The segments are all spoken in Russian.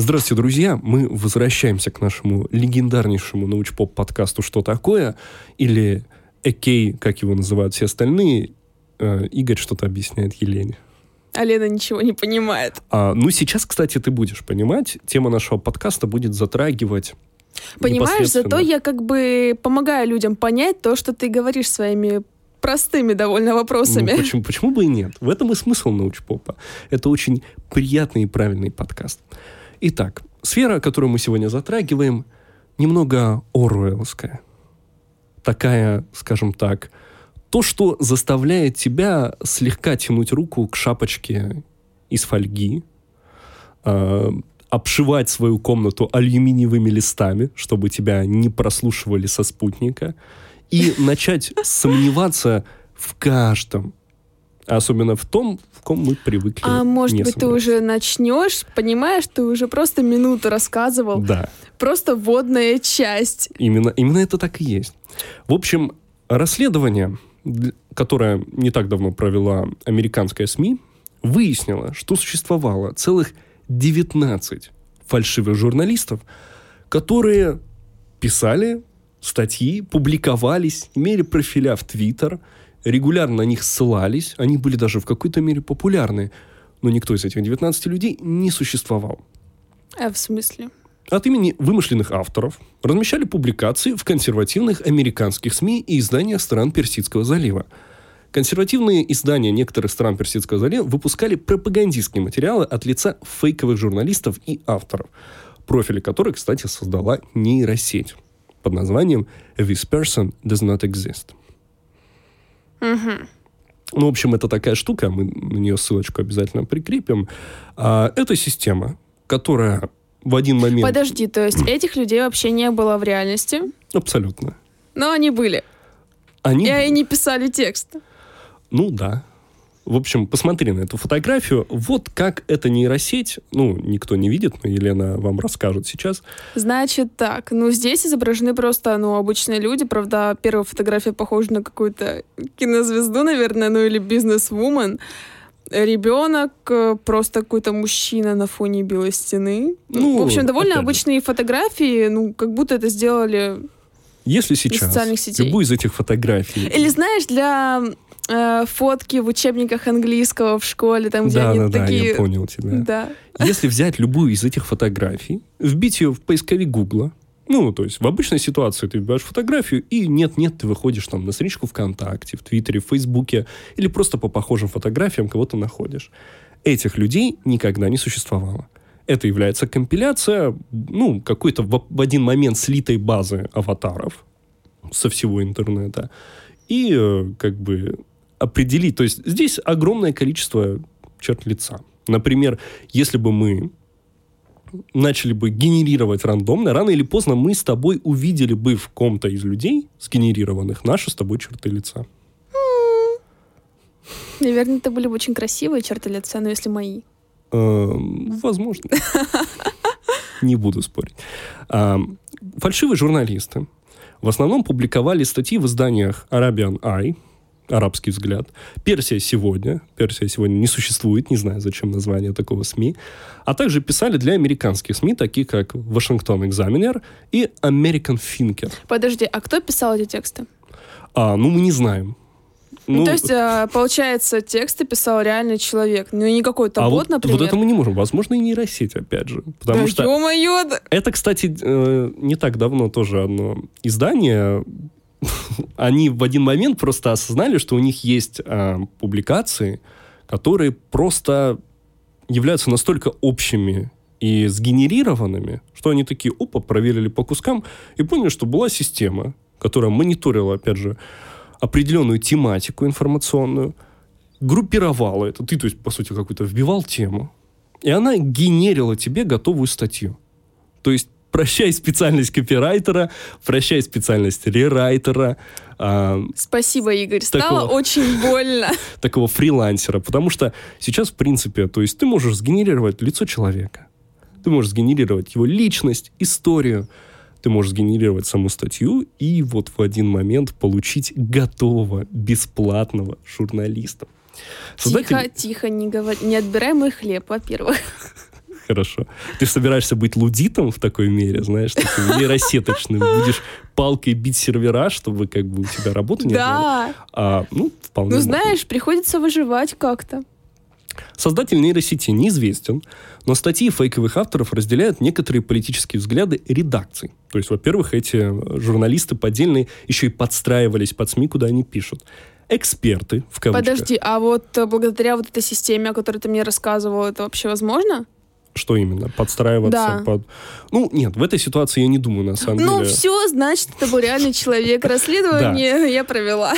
Здравствуйте, друзья! Мы возвращаемся к нашему легендарнейшему научпоп-подкасту «Что такое?» или «Экей», как его называют все остальные. Э, Игорь что-то объясняет Елене. А Лена ничего не понимает. А, ну, сейчас, кстати, ты будешь понимать. Тема нашего подкаста будет затрагивать Понимаешь, зато я как бы помогаю людям понять то, что ты говоришь своими простыми довольно вопросами. Ну, почему, почему бы и нет? В этом и смысл научпопа. Это очень приятный и правильный подкаст. Итак, сфера, которую мы сегодня затрагиваем, немного оруэллская. Такая, скажем так, то, что заставляет тебя слегка тянуть руку к шапочке из фольги, э, обшивать свою комнату алюминиевыми листами, чтобы тебя не прослушивали со спутника, и начать сомневаться в каждом, особенно в том, в ком мы привыкли. А может быть, ты уже начнешь, понимаешь, ты уже просто минуту рассказывал, Да, просто вводная часть. именно, именно это так и есть. В общем, расследование, которое не так давно провела американская СМИ, выяснило, что существовало целых 19 фальшивых журналистов, которые писали статьи, публиковались, имели профиля в Твиттер, регулярно на них ссылались, они были даже в какой-то мере популярны, но никто из этих 19 людей не существовал. А в смысле? От имени вымышленных авторов размещали публикации в консервативных американских СМИ и изданиях стран Персидского залива. Консервативные издания некоторых стран Персидского залива выпускали пропагандистские материалы от лица фейковых журналистов и авторов, профили которых, кстати, создала нейросеть под названием «This person does not exist». Ну, в общем, это такая штука, мы на нее ссылочку обязательно прикрепим. А, это система, которая в один момент... Подожди, то есть этих людей вообще не было в реальности, Абсолютно. но они были. Они... И они писали текст. Ну да. В общем, посмотри на эту фотографию. Вот как эта нейросеть, ну, никто не видит, но Елена вам расскажет сейчас. Значит так, ну здесь изображены просто, ну, обычные люди, правда, первая фотография похожа на какую-то кинозвезду, наверное, ну или бизнес-вумен. Ребенок, э, просто какой-то мужчина на фоне белой стены. Ну, в общем, довольно обычные фотографии, ну, как будто это сделали... Если сейчас любую из этих фотографий... Или знаешь, для э, фотки в учебниках английского в школе, там, где да, они да, да, такие... я понял тебя. Да. Если взять любую из этих фотографий, вбить ее в поисковик Гугла, ну, то есть в обычной ситуации ты вбиваешь фотографию, и нет-нет, ты выходишь там на страничку ВКонтакте, в Твиттере, в Фейсбуке, или просто по похожим фотографиям кого-то находишь. Этих людей никогда не существовало. Это является компиляция, ну, какой-то в, в один момент слитой базы аватаров со всего интернета. И э, как бы определить, то есть здесь огромное количество черт лица. Например, если бы мы начали бы генерировать рандомно, рано или поздно мы с тобой увидели бы в ком-то из людей, сгенерированных, наши с тобой черты лица. Наверное, это были бы очень красивые черты лица, но если мои. Эм, Возможно. Не буду спорить. Фальшивые журналисты в основном публиковали статьи в изданиях Arabian Eye, арабский взгляд, Персия сегодня, Персия сегодня не существует, не знаю, зачем название такого СМИ, а также писали для американских СМИ, такие как Вашингтон Экзаменер и American Thinker. Подожди, а кто писал эти тексты? А, ну, мы не знаем. Ну, то есть, э, получается, тексты писал реальный человек, ну и не какой-то а бот, вот, например. вот это мы не можем. Возможно, и нейросеть, опять же. Потому да что да. Это, кстати, э, не так давно тоже одно издание. Они в один момент просто осознали, что у них есть э, публикации, которые просто являются настолько общими и сгенерированными, что они такие, опа, проверили по кускам и поняли, что была система, которая мониторила, опять же, определенную тематику информационную, группировала это. Ты, то есть, по сути, какую-то вбивал тему, и она генерила тебе готовую статью. То есть прощай специальность копирайтера, прощай специальность рерайтера, а, Спасибо, Игорь. Стало Такого. очень больно. такого фрилансера. Потому что сейчас, в принципе, то есть ты можешь сгенерировать лицо человека, ты можешь сгенерировать его личность, историю, ты можешь сгенерировать саму статью и вот в один момент получить готового, бесплатного журналиста. Тихо, тихо, не говори. Не отбирай мой хлеб, во-первых. Хорошо. Ты собираешься быть лудитом в такой мере, знаешь, таким нейросеточным. Будешь палкой бить сервера, чтобы как бы у тебя работу не Да. А, ну, вполне. Ну, знаешь, приходится выживать как-то. Создатель нейросети неизвестен, но статьи фейковых авторов разделяют некоторые политические взгляды редакций. То есть, во-первых, эти журналисты поддельные еще и подстраивались под СМИ, куда они пишут. Эксперты, в кавычках. Подожди, а вот э, благодаря вот этой системе, о которой ты мне рассказывал, это вообще возможно? Что именно? Подстраиваться Да. под... Ну, нет, в этой ситуации я не думаю, на самом Ну, деле. все, значит, это был реальный человек. Расследование я провела.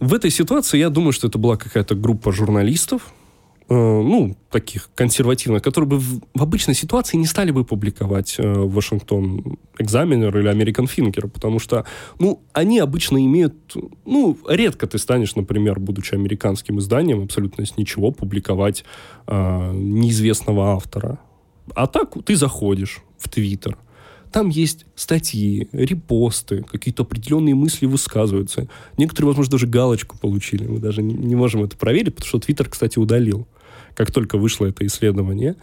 В этой ситуации я думаю, что это была какая-то группа журналистов, э, ну, таких консервативных, которые бы в, в обычной ситуации не стали бы публиковать э, Вашингтон Экзаменер или American Thinker, потому что, ну, они обычно имеют, ну, редко ты станешь, например, будучи американским изданием, абсолютно с ничего публиковать э, неизвестного автора. А так ты заходишь в Твиттер, там есть статьи, репосты, какие-то определенные мысли высказываются. Некоторые, возможно, даже галочку получили. Мы даже не, не можем это проверить, потому что Твиттер, кстати, удалил. Как только вышло это исследование,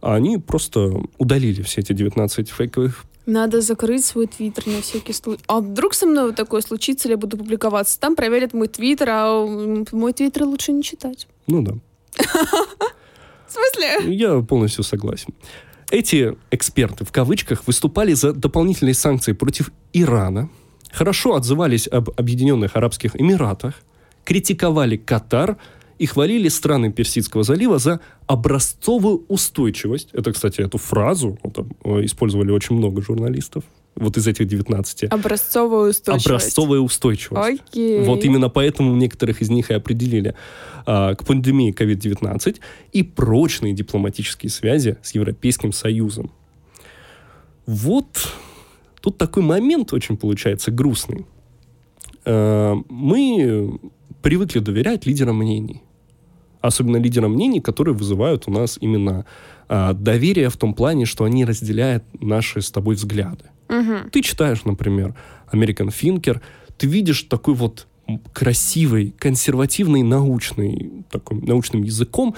они просто удалили все эти 19 фейковых. Надо закрыть свой твиттер на всякий случай. А вдруг со мной вот такое случится, или я буду публиковаться? Там проверят мой твиттер, а мой твиттер лучше не читать. Ну да, Смысле? я полностью согласен. Эти эксперты, в кавычках, выступали за дополнительные санкции против Ирана, хорошо отзывались об Объединенных Арабских Эмиратах, критиковали Катар и хвалили страны Персидского залива за образцовую устойчивость. Это, кстати, эту фразу вот, э, использовали очень много журналистов. Вот из этих 19. Образцовая устойчивость. Образцовая устойчивость. Окей. Вот именно поэтому некоторых из них и определили а, к пандемии COVID-19 и прочные дипломатические связи с Европейским Союзом. Вот тут такой момент очень получается грустный. Э, Мы привыкли доверять лидерам мнений. Особенно лидерам мнений, которые вызывают у нас именно а, доверие в том плане, что они разделяют наши с тобой взгляды. Мгм. Ты читаешь, например, American Thinker, ты видишь такой вот красивый, консервативный, научный, такой, научным языком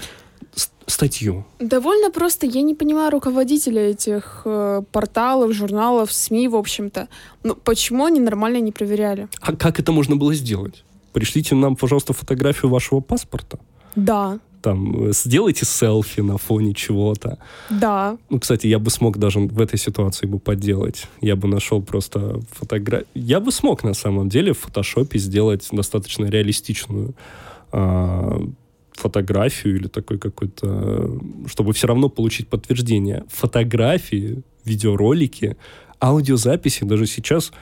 статью. Довольно просто. Я не понимаю руководителя этих э, порталов, журналов, СМИ, в общем-то. Ну, почему они нормально не проверяли? А как это можно было сделать? Пришлите нам, пожалуйста, фотографию вашего паспорта. Да, Там, э, сделайте селфи на фоне чего-то. да. Ну, кстати, я бы смог даже в этой ситуации бы подделать. Я бы нашел просто фотографию. Я бы смог, на самом деле, в фотошопе сделать достаточно реалистичную а, фотографию или такой какой-то... э, Чтобы все равно получить подтверждение. Фотографии, видеоролики, аудиозаписи даже сейчас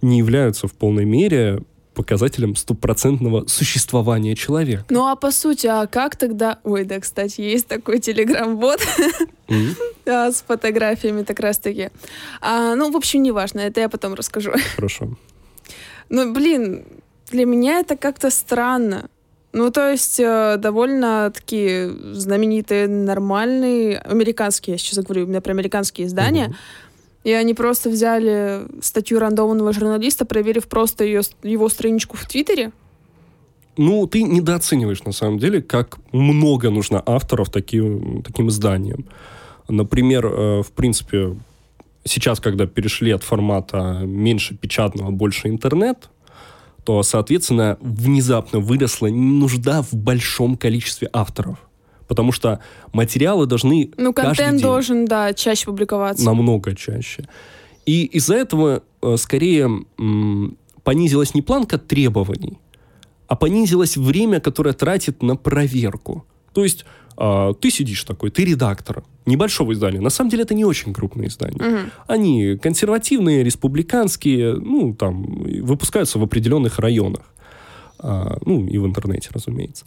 не являются в полной мере показателем стопроцентного существования человека. Ну а по сути, а как тогда... Ой, да, кстати, есть такой телеграм-бот да, с фотографиями как раз-таки. А, ну, в общем, неважно, это я потом расскажу. Хорошо. Ну, блин, для меня это как-то странно. Ну, то есть, э, довольно такие знаменитые, нормальные, американские, я сейчас говорю, у меня про американские издания, Мгм. И они просто взяли статью рандомного журналиста, проверив просто ее, его страничку в Твиттере. Ну, ты недооцениваешь, на самом деле, как много нужно авторов таким, таким изданиям. Например, э, в принципе, сейчас, когда перешли от формата меньше печатного, больше интернет, то, соответственно, внезапно выросла нужда в большом количестве авторов. Потому что материалы должны Ну, контент должен, да, чаще публиковаться. намного чаще. И из-за этого э, скорее понизилась не планка требований, а понизилось время, которое тратит на проверку. То есть а, ты сидишь такой, ты редактор небольшого издания. На самом деле это не очень крупные издания. Мгм. Они консервативные, республиканские, ну, там, выпускаются в определенных районах. А, ну, и в интернете, разумеется.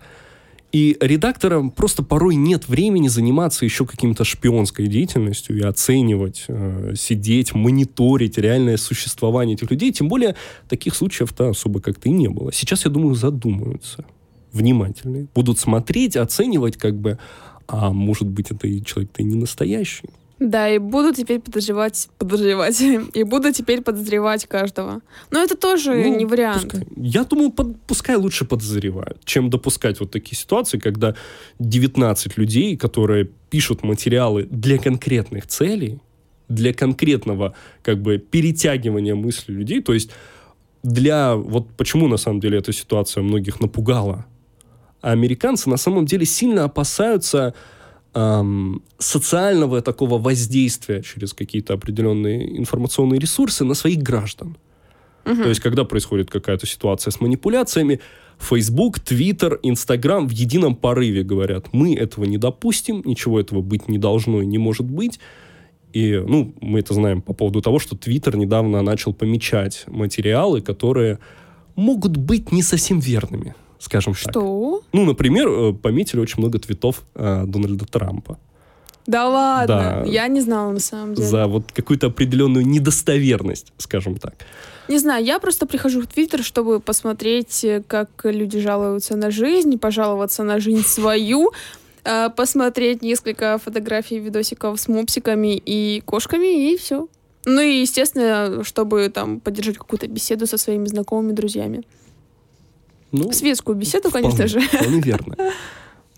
И редакторам просто порой нет времени заниматься еще каким-то шпионской деятельностью и оценивать, э, сидеть, мониторить реальное существование этих людей. Тем более таких случаев-то особо как-то и не было. Сейчас, я думаю, задумаются внимательные. Будут смотреть, оценивать как бы, а может быть, это человек-то и не настоящий. Да, и буду теперь подозревать, подозревать, и буду теперь подозревать каждого. Но это тоже Ну, не вариант. Пускай. Я думаю, под- пускай лучше подозревают, чем допускать вот такие ситуации, когда 19 людей, которые пишут материалы для конкретных целей, для конкретного как бы перетягивания мысли людей, то есть для... Вот почему на самом деле эта ситуация многих напугала. А американцы на самом деле сильно опасаются ам, социального такого воздействия через какие-то определенные информационные ресурсы на своих граждан. То есть, когда происходит какая-то ситуация с манипуляциями, Facebook, Twitter, Instagram в едином порыве говорят, мы этого не допустим, ничего этого быть не должно и не может быть. И, ну, мы это знаем по поводу того, что Twitter недавно начал помечать материалы, которые могут быть не совсем верными, скажем так. Что? Ну, например, э, пометили очень много твитов э, Дональда Трампа Да ладно, Да. я не знала на самом деле. за вот какую-то определенную недостоверность, скажем так. Не знаю, я просто прихожу в Твиттер, чтобы посмотреть, э, как люди жалуются на жизнь, пожаловаться на жизнь свою, э, посмотреть несколько фотографий, видосиков с мопсиками и кошками, и все. Ну и, естественно, чтобы там поддержать какую-то беседу со своими знакомыми, друзьями. Ну, Светскую беседу, вполне, конечно же. Вполне верно.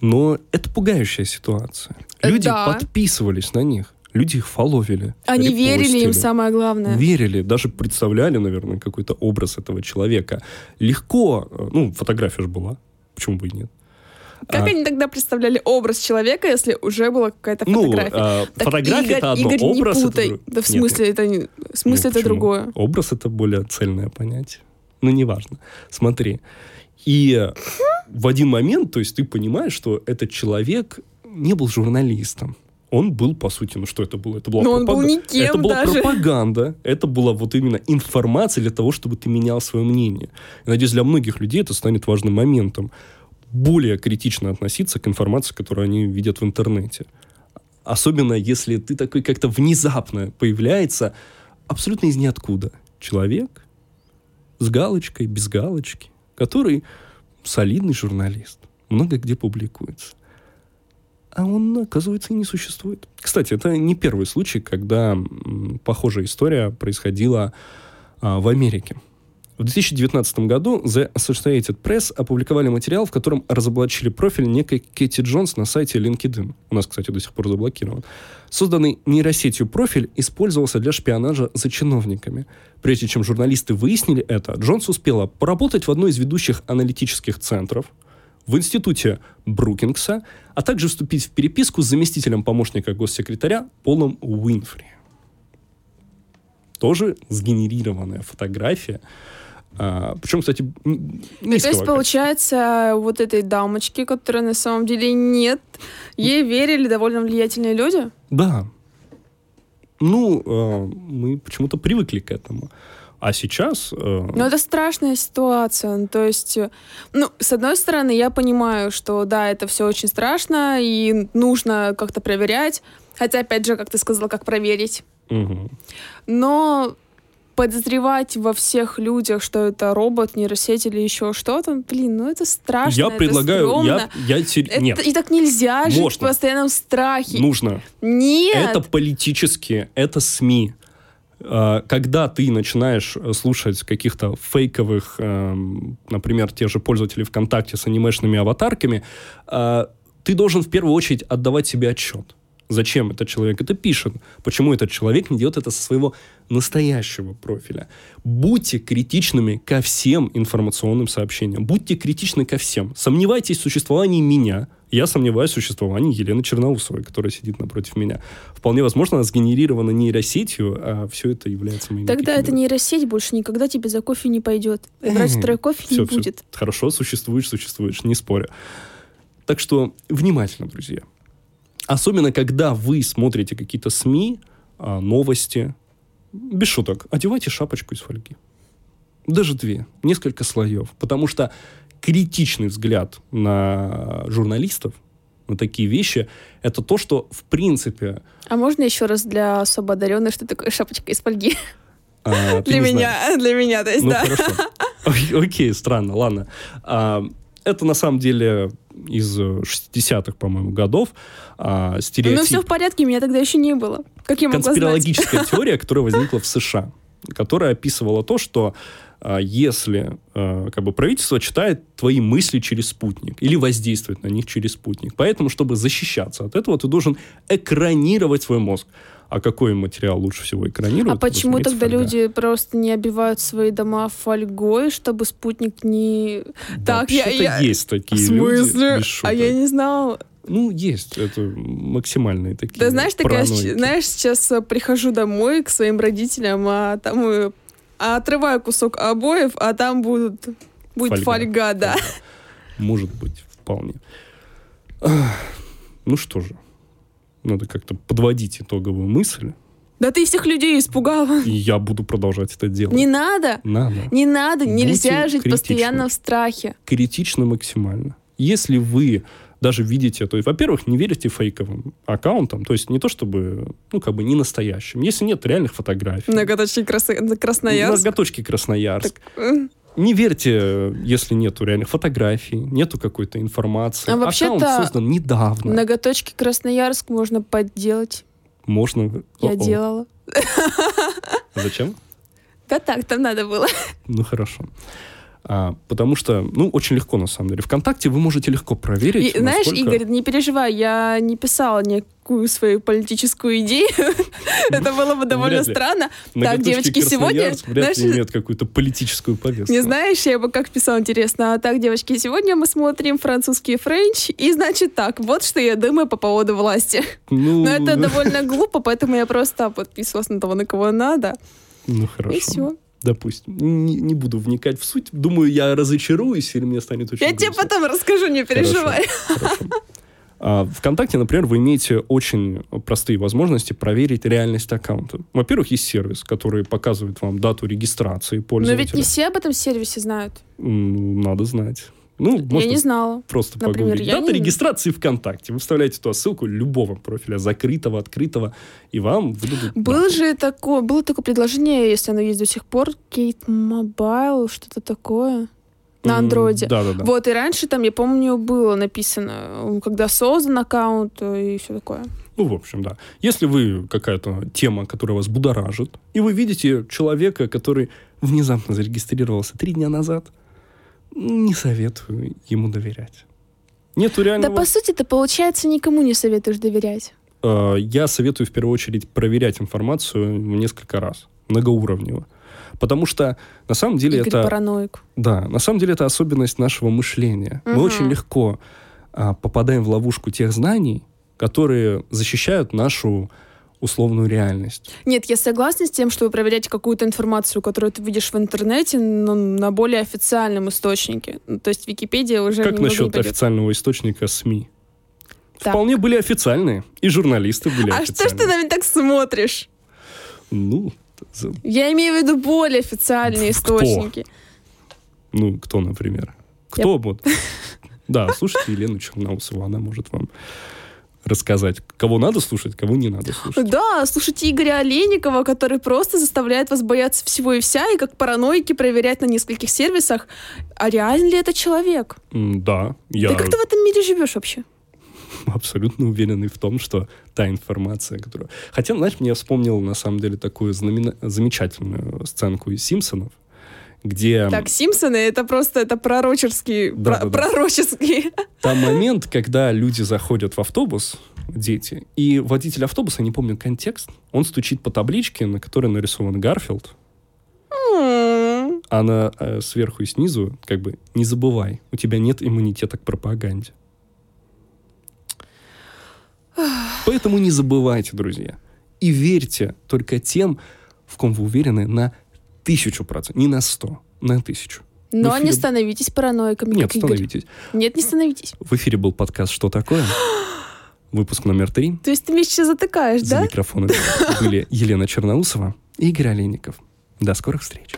Но это пугающая ситуация. Э, Люди да. подписывались на них, люди их фоловили. Они верили им, самое главное. Верили, даже представляли, наверное, какой-то образ этого человека. Легко, э, ну, фотография же была, почему бы и нет. Как А. они тогда представляли образ человека, если уже была какая-то Ну, фотография? а, Так, фотография Игорь, это одно, Игорь, образ не это путай. друг- Да в Нет, смысле это не... В Ну, смысле это почему? другое. Образ это более цельное понятие. Ну, неважно. Смотри. И в один момент, то есть ты понимаешь, что этот человек не был журналистом. Он был, по сути, ну что это было? Это была Но он был никем Это была даже. пропаганда. Это была вот именно информация для того, чтобы ты менял свое мнение. И, надеюсь, для многих людей это станет важным моментом. Более критично относиться к информации, которую они видят в интернете. Особенно если ты такой как-то внезапно появляется абсолютно из ниоткуда человек с галочкой, без галочки, который солидный журналист, много где публикуется. А он, оказывается, и не существует. Кстати, это не первый случай, когда похожая история происходила а, в Америке. В 2019 году The Associated Press опубликовали материал, в котором разоблачили профиль некой Кэти Джонс на сайте LinkedIn. У нас, кстати, до сих пор заблокирован. Созданный нейросетью профиль использовался для шпионажа за чиновниками. Прежде чем журналисты выяснили это, Джонс успела поработать в одной из ведущих аналитических центров, в институте Брукингса, а также вступить в переписку с заместителем помощника госсекретаря Полом Уинфри. Тоже сгенерированная фотография. А, причем, кстати, н- Ну, то низкого есть, получается, вот этой дамочки, которой на самом деле нет, ей верили довольно влиятельные люди? Да. Ну, э, мы почему-то привыкли к этому. А сейчас... э, Ну, это страшная ситуация. Ну, То есть, э, ну, с одной стороны, я понимаю, что да, это все очень страшно, и нужно как-то проверять. Хотя, опять же, как ты сказала, как проверить. мгм. Но подозревать во всех людях, что это робот, нейросеть или еще что-то, блин, ну это страшно. Я это предлагаю... стрёмно. Я, я тер- Это- Нет, И так нельзя жить Можно. в постоянном страхе. нужно. Нет! Это политические, это СМИ. Э, Когда ты начинаешь э, слушать каких-то фейковых, эм, например, тех же пользователей ВКонтакте с анимешными аватарками, э, ты должен в первую очередь отдавать себе отчет. Зачем этот человек это пишет? Почему этот человек не делает это со своего настоящего профиля? Будьте критичными ко всем информационным сообщениям. Будьте критичны ко всем. Сомневайтесь в существовании меня. Я сомневаюсь в существовании Елены Черноусовой, которая сидит напротив меня. Вполне возможно, она сгенерирована нейросетью, а все это является моим Тогда эта нейросеть больше никогда тебе за кофе не пойдет. Брать Мгм. второй кофе не будет. Хорошо, существуешь, существуешь, не спорю. Так что внимательно, друзья. Особенно, когда вы смотрите какие-то СМИ, а, новости, без шуток, одевайте шапочку из фольги. Даже две, несколько слоев. Потому что критичный взгляд на журналистов, на такие вещи, это то, что, в принципе, А можно еще раз для особо одаренных, что такое шапочка из фольги? а, Для не знаешь. меня, для меня, то есть, Ну, да. хорошо. Ок- Окей, странно, ладно. А, это на самом деле из 60-х, по-моему, годов. А, стереотип... Ну, все в порядке, меня тогда еще не было. Как я могла знать? конспирологическая теория, которая возникла в США, которая описывала то, что а, если а, как бы правительство читает твои мысли через спутник или воздействует на них через спутник. Поэтому, чтобы защищаться от этого, ты должен экранировать свой мозг. А какой материал лучше всего экранировать? А почему тогда фольга. люди просто не обивают свои дома фольгой, чтобы спутник не... Так, я... Я... есть такие В люди. смысле? без А я не знала. Ну, есть. Это максимальные такие Да знаешь, такая, знаешь, сейчас э, прихожу домой к своим родителям, а там э, а отрываю кусок обоев, а там будут будет Фольга. фольга, да. Фольга. Может быть, вполне. Ну что же, надо как-то подводить итоговую мысль, Да ты всех людей испугала. и я буду продолжать это делать. Не надо, Надо. не надо, нельзя Будьте жить критичны. постоянно в страхе. Критично максимально. Если вы даже видите, то есть, во-первых, не верите фейковым аккаунтам, то есть не то чтобы, ну, как бы не настоящим. Если нет реальных фотографий. Ноготочки Крас- Красноярск. Ноготочки Красноярск. М. Не верьте, если нету реальных фотографий, нету какой-то информации. А вообще-то Аккаунт создан недавно. Ноготочки Красноярск можно подделать. Можно... Я О-о. делала. Зачем? Да так, там надо было. Ну, хорошо. А, потому что, ну, очень легко, на самом деле. ВКонтакте вы можете легко проверить, И, знаешь, насколько- Игорь, не переживай, я не писала никакую свою политическую идею. Это было бы довольно странно. Ноготочки девочки, сегодня, вряд ли знаешь, имеют какую-то политическую повестку. Не знаешь, я бы как писала, интересно. А так, девочки, сегодня мы смотрим французский френч, и значит так, вот что я думаю по поводу власти. Ну, Но это довольно глупо, поэтому я просто подписывалась на того, на кого надо, ну, хорошо. и все. Допустим. Не, не буду вникать в суть. Думаю, я разочаруюсь, или мне станет очень Я тебе грустно. потом расскажу, не переживай. Хорошо. А, ВКонтакте, например, вы имеете очень простые возможности проверить реальность аккаунта. Во-первых, есть сервис, который показывает вам дату регистрации Но пользователя. ведь не все об этом сервисе знают. Надо знать. Ну, Я можно не знала. просто Например, погуглить. я Дата не- регистрации ВКонтакте. Вы вставляете туда ссылку любого профиля, закрытого, открытого, и вам выдадут Был дату. же такое, было такое предложение, если оно есть до сих пор, Kate Mobile, что-то такое, на андроиде. Да-да-да. Вот, и раньше там, я помню, было написано, когда создан аккаунт и все такое. Ну, в общем, да. Если вы какая-то тема, которая вас будоражит, и вы видите человека, который внезапно зарегистрировался три дня назад, не советую ему доверять. Нету Да, реального... по сути, ты, получается, никому не советуешь доверять. Э, Я советую в первую очередь проверять информацию несколько раз, многоуровнево. Потому что на самом деле Игорь это... параноик. Да, на самом деле это особенность нашего мышления. Мы Мгм. очень легко а, попадаем в ловушку тех знаний, которые защищают нашу условную реальность. Нет, я согласна с тем, что вы проверяете какую-то информацию, которую ты видишь в интернете, но на более официальном источнике. Ну, То есть Википедия уже как не насчет пойдет. официального источника СМИ? Так. Вполне были официальные, и журналисты были А что ж официальные. ты на меня так смотришь? Ну, Я имею в виду более официальные Кто? источники. ну, кто, например? Кто вот? Да, слушайте Елену Черноусову, она может вам рассказать, кого надо слушать, кого не надо слушать. Да, слушайте Игоря Олейникова, который просто заставляет вас бояться всего и вся, и как параноики проверять на нескольких сервисах, а реально ли это человек? Да, я Ты как ты в этом мире живешь вообще? абсолютно уверенный в том, что та информация, которую... Хотя, знаешь, мне вспомнил, на самом деле, такую знамена- замечательную сценку из «Симпсонов», где Так, Симпсоны это просто это пророческие, Да, про- да, да. пророческие. там момент, когда люди заходят в автобус, дети, и водитель автобуса, не помню контекст, он стучит по табличке, на которой нарисован Гарфилд, М. а на, э, сверху и снизу как бы «Не забывай, у тебя нет иммунитета к пропаганде». Поэтому не забывайте, друзья. И верьте только тем, в ком вы уверены на тысячу процентов. Не на сто, на тысячу. Но В не эфире- становитесь параноиками, Нет, становитесь. Нет, не становитесь. В эфире был подкаст «Что такое?». Выпуск номер три. То есть ты меня сейчас затыкаешь, За да? микрофонами были Елена Черноусова и Игорь Олейников. До скорых встреч.